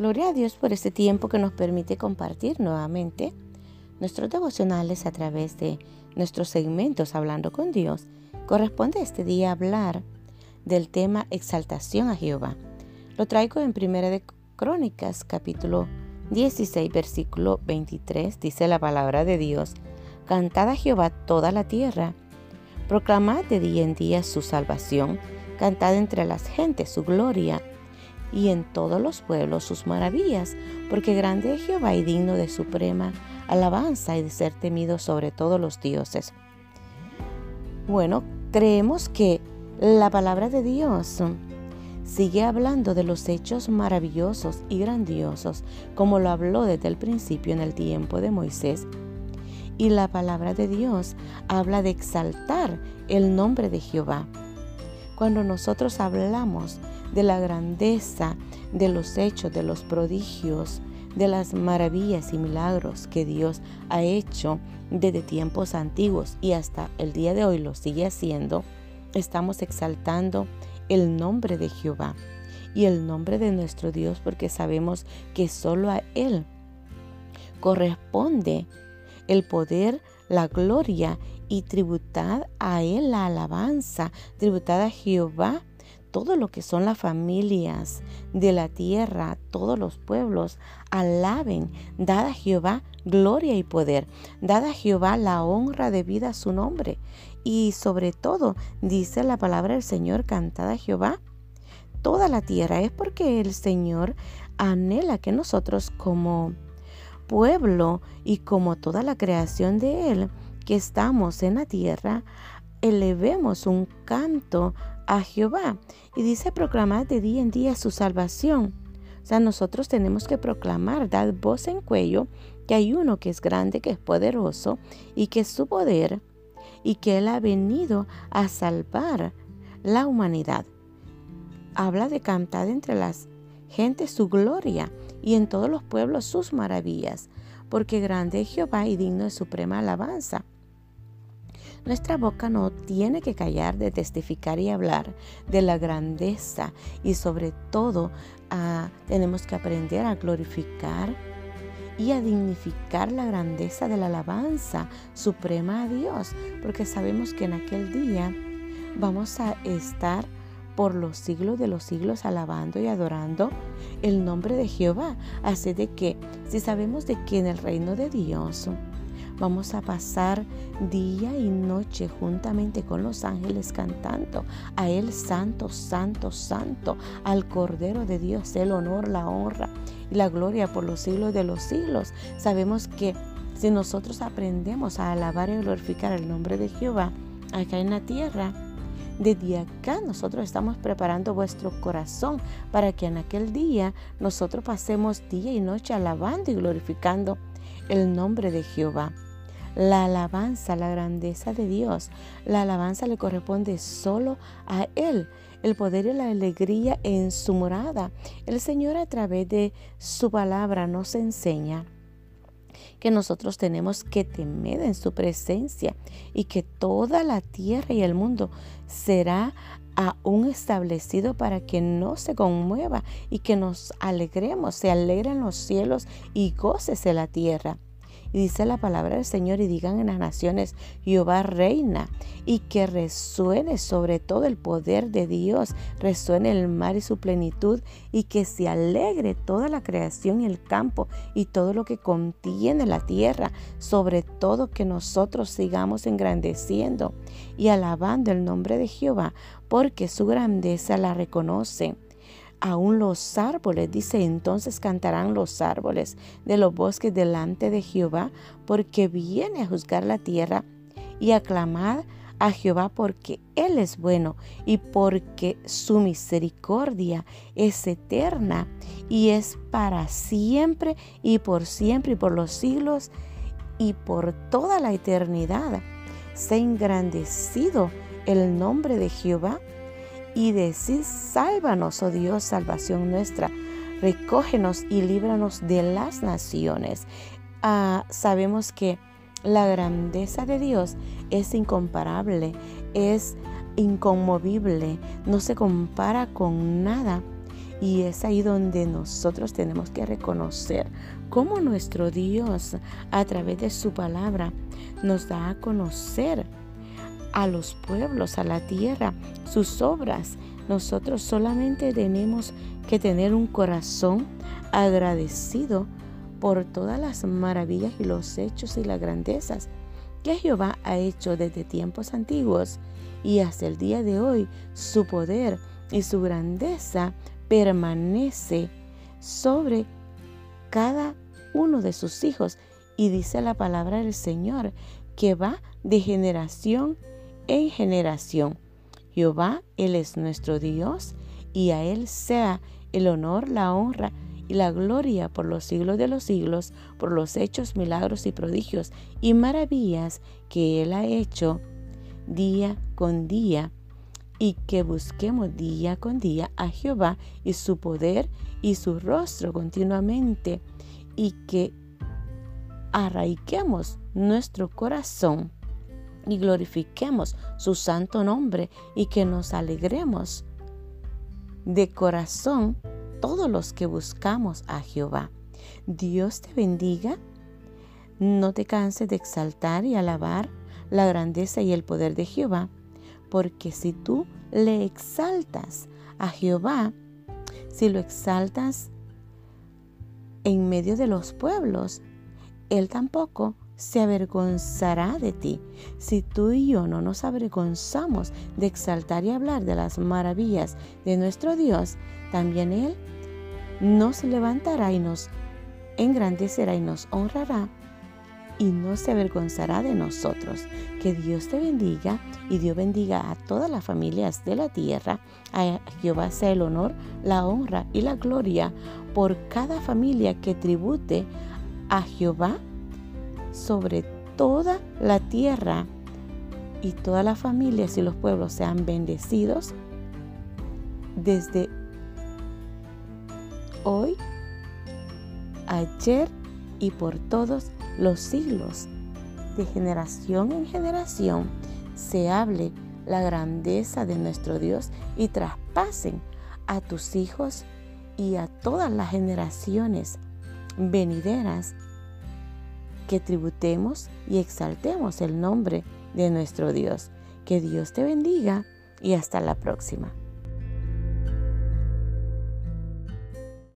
Gloria a Dios por este tiempo que nos permite compartir nuevamente nuestros devocionales a través de nuestros segmentos Hablando con Dios. Corresponde este día hablar del tema exaltación a Jehová. Lo traigo en Primera de Crónicas, capítulo 16, versículo 23. Dice la palabra de Dios: Cantad a Jehová toda la tierra, proclamad de día en día su salvación, cantad entre las gentes su gloria y en todos los pueblos sus maravillas, porque grande es Jehová y digno de suprema alabanza y de ser temido sobre todos los dioses. Bueno, creemos que la palabra de Dios sigue hablando de los hechos maravillosos y grandiosos, como lo habló desde el principio en el tiempo de Moisés. Y la palabra de Dios habla de exaltar el nombre de Jehová. Cuando nosotros hablamos de la grandeza de los hechos, de los prodigios, de las maravillas y milagros que Dios ha hecho desde tiempos antiguos y hasta el día de hoy lo sigue haciendo, estamos exaltando el nombre de Jehová y el nombre de nuestro Dios porque sabemos que solo a Él corresponde el poder, la gloria y tributad a Él la alabanza, tributad a Jehová todo lo que son las familias de la tierra, todos los pueblos, alaben, dada a Jehová gloria y poder, dada a Jehová la honra debida a su nombre. Y sobre todo, dice la palabra del Señor, cantada a Jehová, toda la tierra. Es porque el Señor anhela que nosotros como pueblo y como toda la creación de Él, que estamos en la tierra, elevemos un canto a Jehová. Y dice proclamar de día en día su salvación. O sea, nosotros tenemos que proclamar, dar voz en cuello, que hay uno que es grande, que es poderoso y que es su poder y que Él ha venido a salvar la humanidad. Habla de cantar entre las gentes su gloria y en todos los pueblos sus maravillas, porque grande es Jehová y digno de suprema alabanza. Nuestra boca no tiene que callar de testificar y hablar de la grandeza y sobre todo ah, tenemos que aprender a glorificar y a dignificar la grandeza de la alabanza suprema a Dios, porque sabemos que en aquel día vamos a estar por los siglos de los siglos alabando y adorando el nombre de Jehová. Así de que si sabemos de que en el reino de Dios Vamos a pasar día y noche juntamente con los ángeles cantando a Él santo, santo, santo, al Cordero de Dios, el honor, la honra y la gloria por los siglos de los siglos. Sabemos que si nosotros aprendemos a alabar y glorificar el nombre de Jehová acá en la tierra, desde acá nosotros estamos preparando vuestro corazón para que en aquel día nosotros pasemos día y noche alabando y glorificando el nombre de Jehová. La alabanza, la grandeza de Dios, la alabanza le corresponde solo a Él. El poder y la alegría en su morada. El Señor a través de su palabra nos enseña que nosotros tenemos que temer en su presencia y que toda la tierra y el mundo será aún establecido para que no se conmueva y que nos alegremos, se alegren los cielos y en la tierra. Y dice la palabra del Señor y digan en las naciones, Jehová reina y que resuene sobre todo el poder de Dios, resuene el mar y su plenitud y que se alegre toda la creación y el campo y todo lo que contiene la tierra, sobre todo que nosotros sigamos engrandeciendo y alabando el nombre de Jehová, porque su grandeza la reconoce aún los árboles, dice, entonces cantarán los árboles de los bosques delante de Jehová, porque viene a juzgar la tierra y aclamar a Jehová porque Él es bueno y porque su misericordia es eterna y es para siempre y por siempre y por los siglos y por toda la eternidad. Sea engrandecido el nombre de Jehová y decir, sálvanos, oh Dios, salvación nuestra. Recógenos y líbranos de las naciones. Ah, sabemos que la grandeza de Dios es incomparable, es inconmovible, no se compara con nada. Y es ahí donde nosotros tenemos que reconocer cómo nuestro Dios, a través de su palabra, nos da a conocer a los pueblos, a la tierra, sus obras. Nosotros solamente tenemos que tener un corazón agradecido por todas las maravillas y los hechos y las grandezas que Jehová ha hecho desde tiempos antiguos y hasta el día de hoy. Su poder y su grandeza permanece sobre cada uno de sus hijos. Y dice la palabra del Señor que va de generación en generación. Jehová, Él es nuestro Dios y a Él sea el honor, la honra y la gloria por los siglos de los siglos, por los hechos, milagros y prodigios y maravillas que Él ha hecho día con día y que busquemos día con día a Jehová y su poder y su rostro continuamente y que arraiquemos nuestro corazón y glorifiquemos su santo nombre y que nos alegremos de corazón todos los que buscamos a Jehová. Dios te bendiga. No te canses de exaltar y alabar la grandeza y el poder de Jehová porque si tú le exaltas a Jehová, si lo exaltas en medio de los pueblos, Él tampoco se avergonzará de ti. Si tú y yo no nos avergonzamos de exaltar y hablar de las maravillas de nuestro Dios, también Él nos levantará y nos engrandecerá y nos honrará y no se avergonzará de nosotros. Que Dios te bendiga y Dios bendiga a todas las familias de la tierra. A Jehová sea el honor, la honra y la gloria por cada familia que tribute a Jehová sobre toda la tierra y todas las familias y los pueblos sean bendecidos desde hoy, ayer y por todos los siglos, de generación en generación, se hable la grandeza de nuestro Dios y traspasen a tus hijos y a todas las generaciones venideras que tributemos y exaltemos el nombre de nuestro Dios. Que Dios te bendiga y hasta la próxima.